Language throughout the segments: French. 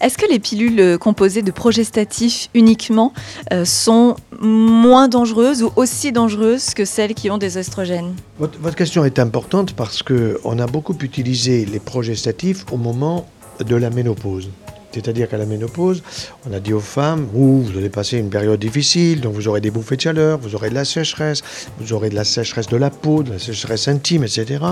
Est-ce que les pilules euh, composées de progestatifs uniquement euh, sont moins dangereuses ou aussi dangereuses que celles qui ont des estrogènes votre, votre, question est importante parce qu'on a beaucoup utilisé les progestatifs au moment de la ménopause. C'est-à-dire qu'à la ménopause, on a dit aux femmes, vous, allez passer une période difficile, donc vous aurez des bouffées de chaleur, vous aurez de la sécheresse, vous aurez de la sécheresse de la peau, de la sécheresse intime, etc.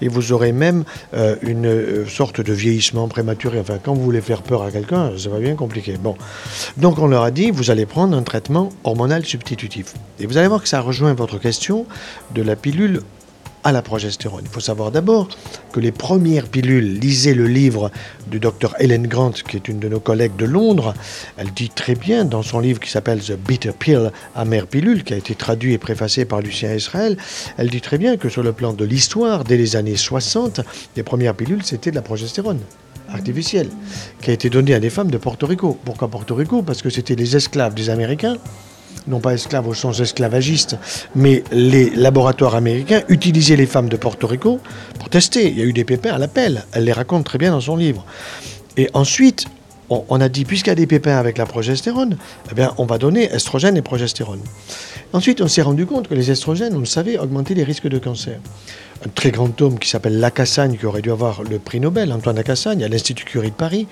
Et vous aurez même euh, une euh, sorte de vieillissement prématuré. Enfin, quand vous voulez faire peur à quelqu'un, ça va bien compliqué. Bon. Donc on leur a dit, vous allez prendre un traitement hormonal substitutif. Et vous allez voir que ça rejoint votre question de la pilule à la progestérone. Il faut savoir d'abord que les premières pilules, lisez le livre du docteur Helen Grant, qui est une de nos collègues de Londres, elle dit très bien dans son livre qui s'appelle The Bitter Pill, amère pilule, qui a été traduit et préfacé par Lucien Israël, elle dit très bien que sur le plan de l'histoire, dès les années 60, les premières pilules, c'était de la progestérone artificielle, qui a été donnée à des femmes de Porto Rico. Pourquoi Porto Rico? Parce que c'était les esclaves des Américains non pas esclaves au sens esclavagiste, mais les laboratoires américains utilisaient les femmes de Porto Rico pour tester. Il y a eu des pépins à l'appel. Elle les raconte très bien dans son livre. Et ensuite, on, a dit, puisqu'il y a des pépins avec la progestérone, eh bien, on va donner estrogène et progestérone. Ensuite, on s'est rendu compte que les estrogènes, on le savait, augmentaient les risques de cancer un très grand homme qui s'appelle Lacassagne, qui aurait dû avoir le prix Nobel, Antoine Lacassagne, à l'Institut Curie de Paris,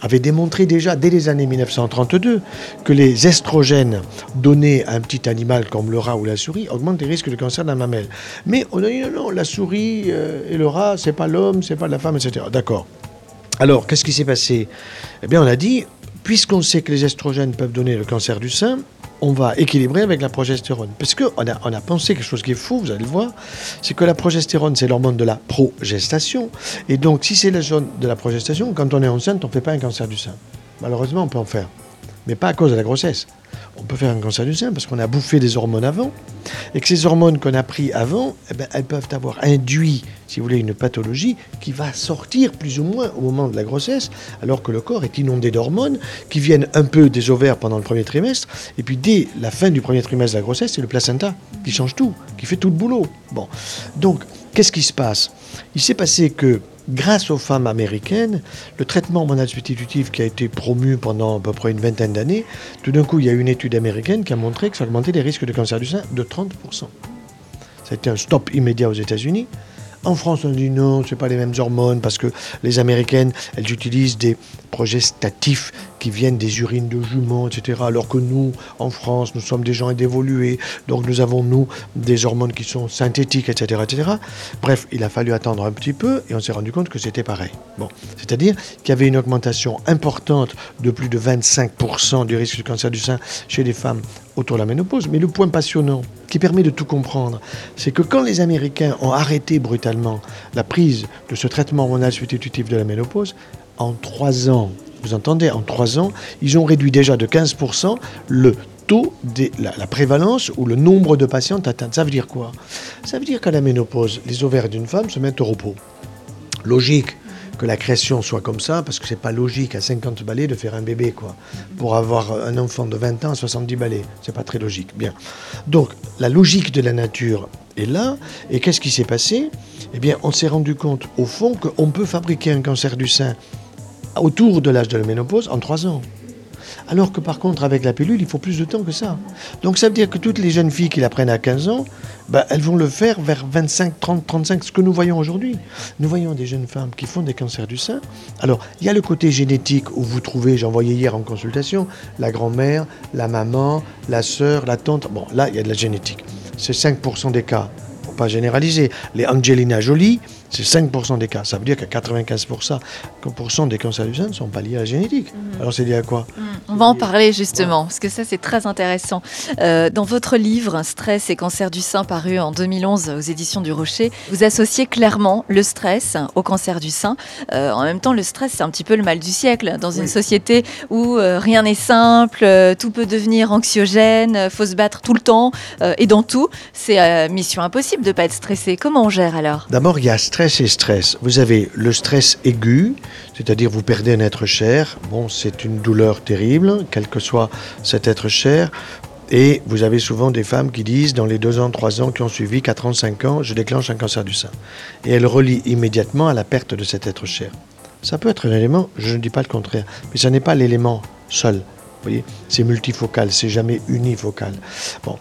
avait démontré déjà dès les années 1932 que les estrogènes donnés à un petit animal comme le rat ou la souris augmentent les risques de cancer de la mamelle. Mais on a dit non, non, la souris euh, et le rat, c'est pas l'homme, c'est pas la femme, etc. D'accord. Alors, qu'est-ce qui s'est passé? Eh bien, on a dit, puisqu'on sait que les estrogènes peuvent donner le cancer du sein, on va équilibrer avec la progestérone. Parce qu'on a, on a pensé quelque chose qui est fou, vous allez le voir, c'est que la progestérone, c'est l'hormone de la progestation. Et donc, si c'est la zone de la progestation, quand on est enceinte, on ne fait pas un cancer du sein. Malheureusement, on peut en faire. Mais pas à cause de la grossesse on peut faire un cancer du sein parce qu'on a bouffé des hormones avant, et que ces hormones qu'on a pris avant, eh ben, elles peuvent avoir induit, si vous voulez, une pathologie qui va sortir plus ou moins au moment de la grossesse, alors que le corps est inondé d'hormones qui viennent un peu des ovaires pendant le premier trimestre, et puis dès la fin du premier trimestre de la grossesse, c'est le placenta qui change tout, qui fait tout le boulot. Bon, donc, qu'est-ce qui se passe? Il s'est passé que grâce aux femmes américaines, le traitement hormonal substitutif qui a été promu pendant à peu près une vingtaine d'années, tout d'un coup, il y a une étude américaine qui a montré que ça augmentait les risques de cancer du sein de 30%. Ça a été un stop immédiat aux États-Unis. En France, on dit non, ce pas les mêmes hormones parce que les Américaines, elles utilisent des progestatifs qui viennent des urines de juments, etc. Alors que nous, en France, nous sommes des gens évolués, donc nous avons, nous, des hormones qui sont synthétiques, etc., etc. Bref, il a fallu attendre un petit peu et on s'est rendu compte que c'était pareil. C'est-à-dire qu'il y avait une augmentation importante de plus de 25% du risque de cancer du sein chez les femmes autour de la ménopause. Mais le point passionnant qui permet de tout comprendre, c'est que quand les Américains ont arrêté brutalement la prise de ce traitement hormonal substitutif de la ménopause, en trois ans, vous entendez, en trois ans, ils ont réduit déjà de 15% le taux de la, prévalence ou le nombre de patientes atteintes. Ça veut dire quoi? Ça veut dire qu'à la ménopause, les ovaires d'une femme se mettent au repos. Logique que la création soit comme ça, parce que c'est pas logique à 50 balais de faire un bébé, quoi. Pour avoir un enfant de 20 ans à 70 balais, c'est pas très logique. Bien. Donc, la logique de la nature est là, et qu'est-ce qui s'est passé? Eh bien, on s'est rendu compte, au fond, qu'on peut fabriquer un cancer du sein autour de l'âge de la ménopause en 3 ans. Alors que par contre, avec la pilule, il faut plus de temps que ça. Donc ça veut dire que toutes les jeunes filles qui la prennent à 15 ans, bah, elles vont le faire vers 25, 30, 35, ce que nous voyons aujourd'hui. Nous voyons des jeunes femmes qui font des cancers du sein. Alors, il y a le côté génétique où vous trouvez, j'en voyais hier en consultation, la grand-mère, la maman, la sœur, la tante. Bon, là, il y a de la génétique. C'est 5% des cas. Faut pas généraliser. Les Angelina Jolie, c'est 5% des cas. Ça veut dire que 95% des cancers du sein ne sont pas liés à la génétique. Mhm. Alors c'est lié à quoi mhm. On va en parler justement, parce que ça c'est très intéressant. Euh, dans votre livre Stress et cancer du sein paru en 2011 aux éditions du Rocher, vous associez clairement le stress au cancer du sein. Euh, en même temps, le stress c'est un petit peu le mal du siècle dans une société où euh, rien n'est simple, tout peut devenir anxiogène, faut se battre tout le temps et dans tout. C'est mission impossible de ne pas être stressé. Comment on gère alors? D'abord, il y a stress stress et stress. Vous avez le stress aigu, c'est-à-dire vous perdez un être cher. Bon, c'est une douleur terrible, quel que soit cet être cher. Et vous avez souvent des femmes qui disent, dans les deux ans, trois ans qui ont suivi, quatre ans, cinq ans, je déclenche un cancer du sein. Et elles relient immédiatement à la perte de cet être cher. Ça peut être un élément, je ne dis pas le contraire, mais ça n'est pas l'élément seul voyez, c'est multifocal, c'est jamais unifocal. Bon.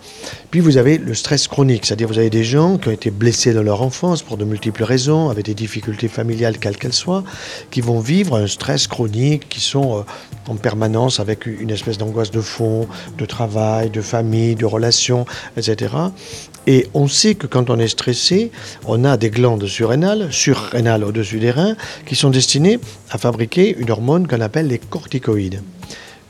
Puis vous avez le stress chronique, c'est-à-dire vous avez des gens qui ont été blessés dans leur enfance pour de multiples raisons, avec des difficultés familiales quelles qu'elles soient, qui vont vivre un stress chronique, qui sont euh, en permanence avec une espèce d'angoisse de fond, de travail, de famille, de relations, etc. Et on sait que quand on est stressé, on a des glandes surrénales, surrénales au-dessus des reins, qui sont destinées à fabriquer une hormone qu'on appelle les corticoïdes.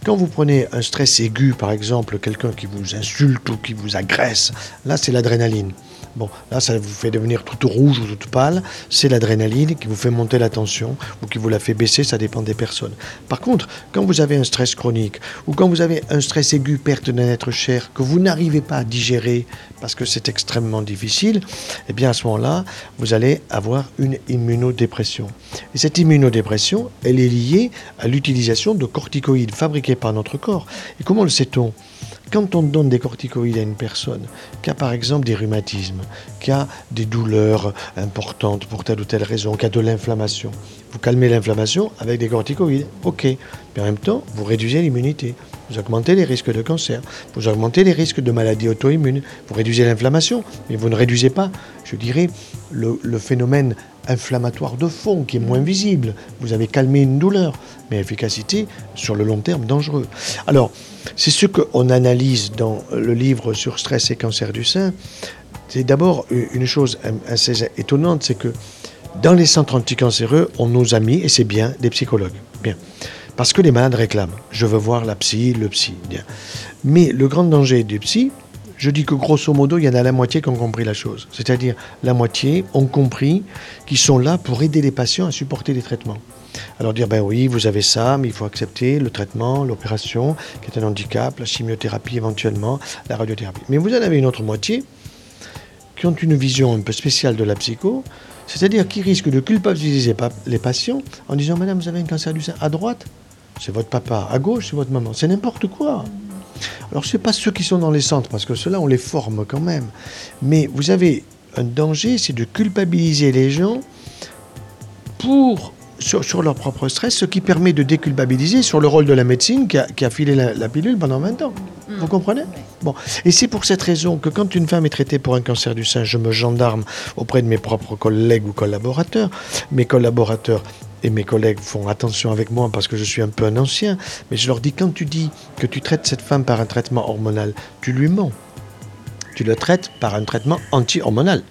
Quand vous prenez un stress aigu, par exemple, quelqu'un qui vous insulte ou qui vous agresse, là c'est l'adrénaline. Bon, là, ça vous fait devenir toute rouge ou toute pâle. C'est l'adrénaline qui vous fait monter la tension ou qui vous la fait baisser, ça dépend des personnes. Par contre, quand vous avez un stress chronique ou quand vous avez un stress aigu, perte d'un être cher, que vous n'arrivez pas à digérer parce que c'est extrêmement difficile, eh bien à ce moment-là, vous allez avoir une immunodépression. Et cette immunodépression, elle est liée à l'utilisation de corticoïdes fabriqués par notre corps. Et comment le sait-on? Quand on donne des corticoïdes à une personne qui a par exemple des rhumatismes, qui a des douleurs importantes pour telle ou telle raison, qui a de l'inflammation, vous calmez l'inflammation avec des corticoïdes, ok. Mais en même temps, vous réduisez l'immunité, vous augmentez les risques de cancer, vous augmentez les risques de maladies auto-immunes, vous réduisez l'inflammation, mais vous ne réduisez pas, je dirais, le, phénomène inflammatoire de fond qui est moins visible. Vous avez calmé une douleur, mais efficacité sur le long terme dangereux. Alors, c'est ce qu'on analyse dans le livre sur stress et cancer du sein. C'est d'abord une chose assez étonnante, c'est que dans les centres anticancéreux, on nous a mis, et c'est bien, des psychologues. Bien. Parce que les malades réclament. Je veux voir la psy, le psy. Bien. Mais le grand danger du psy, je dis que grosso modo, il y en a la moitié qui ont compris la chose. C'est-à-dire la moitié ont compris qu'ils sont là pour aider les patients à supporter les traitements. Alors dire, ben oui, vous avez ça, mais il faut accepter le traitement, l'opération, qui est un handicap, la chimiothérapie éventuellement, la radiothérapie. Mais vous en avez une autre moitié qui ont une vision un peu spéciale de la psycho, c'est-à-dire qui risquent de culpabiliser les patients en disant, madame, vous avez un cancer du sein à droite, c'est votre papa, à gauche, c'est votre maman, c'est n'importe quoi. Alors, ce n'est pas ceux qui sont dans les centres, parce que ceux-là, on les forme quand même. Mais vous avez un danger, c'est de culpabiliser les gens pour sur, leur propre stress, ce qui permet de déculpabiliser sur le rôle de la médecine qui a, filé la, pilule pendant 20 ans. Mm. Vous comprenez Bon. Et c'est pour cette raison que quand une femme est traitée pour un cancer du sein, je me gendarme auprès de mes propres collègues ou collaborateurs. Mes collaborateurs et mes collègues font attention avec moi parce que je suis un peu un ancien, mais je leur dis quand tu dis que tu traites cette femme par un traitement hormonal, tu lui mens. Tu le traites par un traitement anti-hormonal.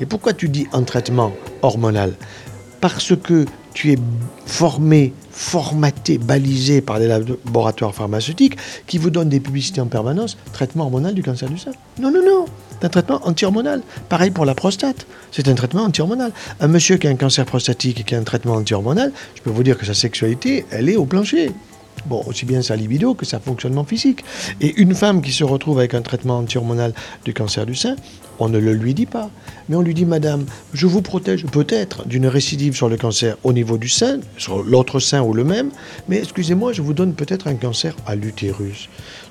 Et pourquoi tu dis un traitement hormonal? Parce que tu es formé, formaté, balisé par les laboratoires pharmaceutiques qui vous donnent des publicités en permanence, traitement hormonal du cancer du sein. Non, non, non, c'est un traitement anti-hormonal. Pareil pour la prostate, c'est un traitement anti-hormonal. Un monsieur qui a un cancer prostatique et qui a un traitement anti-hormonal, je peux vous dire que sa sexualité, elle est au plancher. Bon, aussi bien sa libido que sa fonctionnement physique. Et une femme qui se retrouve avec un traitement anti-hormonal du cancer du sein, on ne le lui dit pas. Mais on lui dit, Madame, je vous protège peut-être d'une récidive sur le cancer au niveau du sein, sur l'autre sein ou le même, mais excusez-moi, je vous donne peut-être un cancer à l'utérus.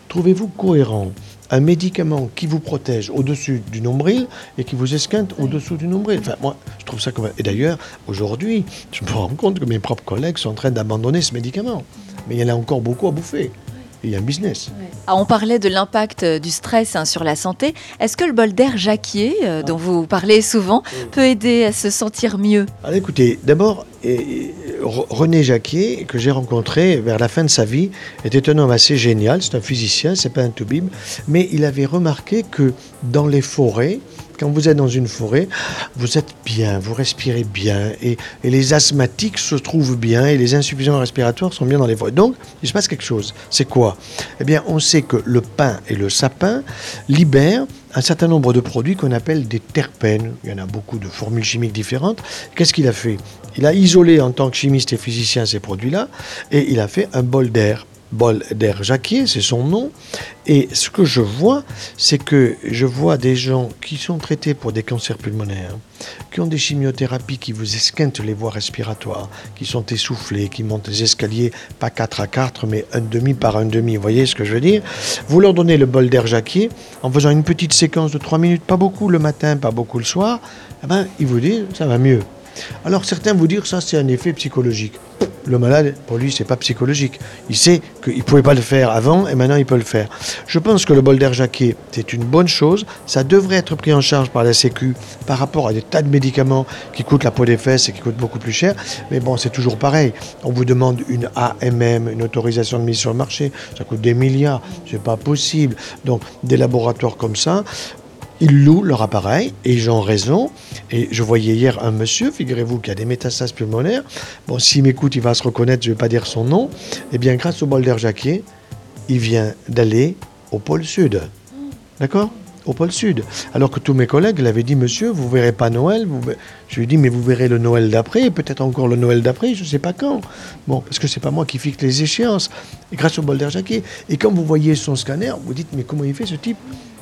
Trouvez-vous cohérent un médicament qui vous protège au-dessus du nombril et qui vous esquinte au-dessous du nombril? Enfin, moi, je trouve ça comme... Et d'ailleurs, aujourd'hui, je me rends compte que mes propres collègues sont en train d'abandonner ce médicament. Mais il y en a encore beaucoup à bouffer il y a un business. Ah, on parlait de l'impact euh, du stress hein, sur la santé. Est-ce que le bol d'air Jacquier, euh, ah. dont vous parlez souvent, peut aider à se sentir mieux Alors écoutez, d'abord, René Jacquier, que j'ai rencontré vers la fin de sa vie, était un homme assez génial. C'est un physicien, c'est pas un toubib, mais il avait remarqué que dans les forêts, quand vous êtes dans une forêt, vous êtes bien, vous respirez bien, et, les asthmatiques se trouvent bien, et les insuffisants respiratoires sont bien dans les forêts. Donc, il se passe quelque chose. C'est quoi? Eh bien, on sait que le pin et le sapin libèrent un certain nombre de produits qu'on appelle des terpènes. Il y en a beaucoup de formules chimiques différentes. Qu'est-ce qu'il a fait? Il a isolé en tant que chimiste et physicien ces produits-là, et il a fait un bol d'air. Bol d'air Jacquier, c'est son nom. Et ce que je vois, c'est que je vois des gens qui sont traités pour des cancers pulmonaires, qui ont des chimiothérapies qui vous esquintent les voies respiratoires, qui sont essoufflés, qui montent des escaliers, pas 4 à 4, mais un demi par un demi. Vous voyez ce que je veux dire? Vous leur donnez le bol d'air Jacquier en faisant une petite séquence de 3 minutes, pas beaucoup le matin, pas beaucoup le soir, eh ben, ils vous disent ça va mieux. Alors certains vous dire ça c'est un effet psychologique. Le malade, pour lui, c'est pas psychologique. Il sait qu'il ne pouvait pas le faire avant et maintenant il peut le faire. Je pense que le bol d'air jaqué, c'est une bonne chose. Ça devrait être pris en charge par la Sécu par rapport à des tas de médicaments qui coûtent la peau des fesses et qui coûtent beaucoup plus cher. Mais bon, c'est toujours pareil. On vous demande une AMM, une autorisation de mise sur le marché. Ça coûte des milliards. C'est pas possible. Donc, des laboratoires comme ça, ils louent leur appareil et ils ont raison. Et je voyais hier un monsieur, figurez-vous, qui a des métastases pulmonaires. Bon, s'il m'écoute, il va se reconnaître, je ne vais pas dire son nom. Eh bien, grâce au bol d'air il vient d'aller au pôle Sud. D'accord? Au pôle Sud. Alors que tous mes collègues l'avaient dit, monsieur, vous verrez pas Noël. Je lui ai dit, mais vous verrez le Noël d'après, peut-être encore le Noël d'après, je ne sais pas quand. Bon, parce que c'est pas moi qui fixe les échéances. Grâce au bol d'air. Et quand vous voyez son scanner, vous dites, mais comment il fait ce type?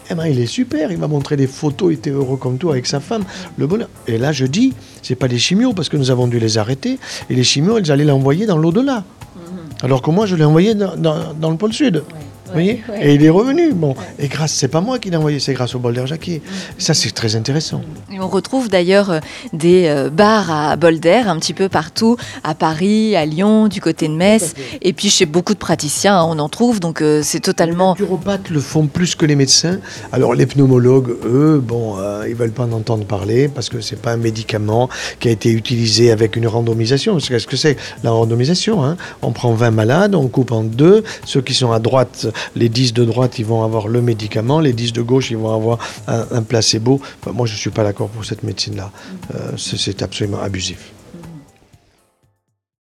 Eh ben, il est super, il m'a montré des photos, il était heureux comme toi avec sa femme, le bonheur. Et là, je dis, c'est pas des chimios parce que nous avons dû les arrêter. Et les chimios, ils allaient l'envoyer dans l'au-delà. Mhm. Alors que moi, je l'ai envoyé dans, le pôle sud voyez Et il est revenu. Bon. Et grâce, c'est pas moi qui l'ai envoyé, c'est grâce au bol d'air Jacquier. Ça, c'est très intéressant. Et on retrouve d'ailleurs euh, des euh, bars à bol d'air un petit peu partout, à Paris, à Lyon, du côté de Metz. Et puis chez beaucoup de praticiens, on en trouve. Donc euh, c'est totalement. Les naturopathes le font plus que les médecins. Alors les pneumologues, eux, bon, ils veulent pas en entendre parler parce que c'est pas un médicament qui a été utilisé avec une randomisation. Qu'est-ce que c'est la randomisation hein? On prend 20 malades, on coupe en deux. Ceux qui sont à droite les 10 de droite, ils vont avoir le médicament, les 10 de gauche, ils vont avoir un, placebo. moi, je ne suis pas d'accord pour cette médecine-là. Euh, c'est absolument abusif.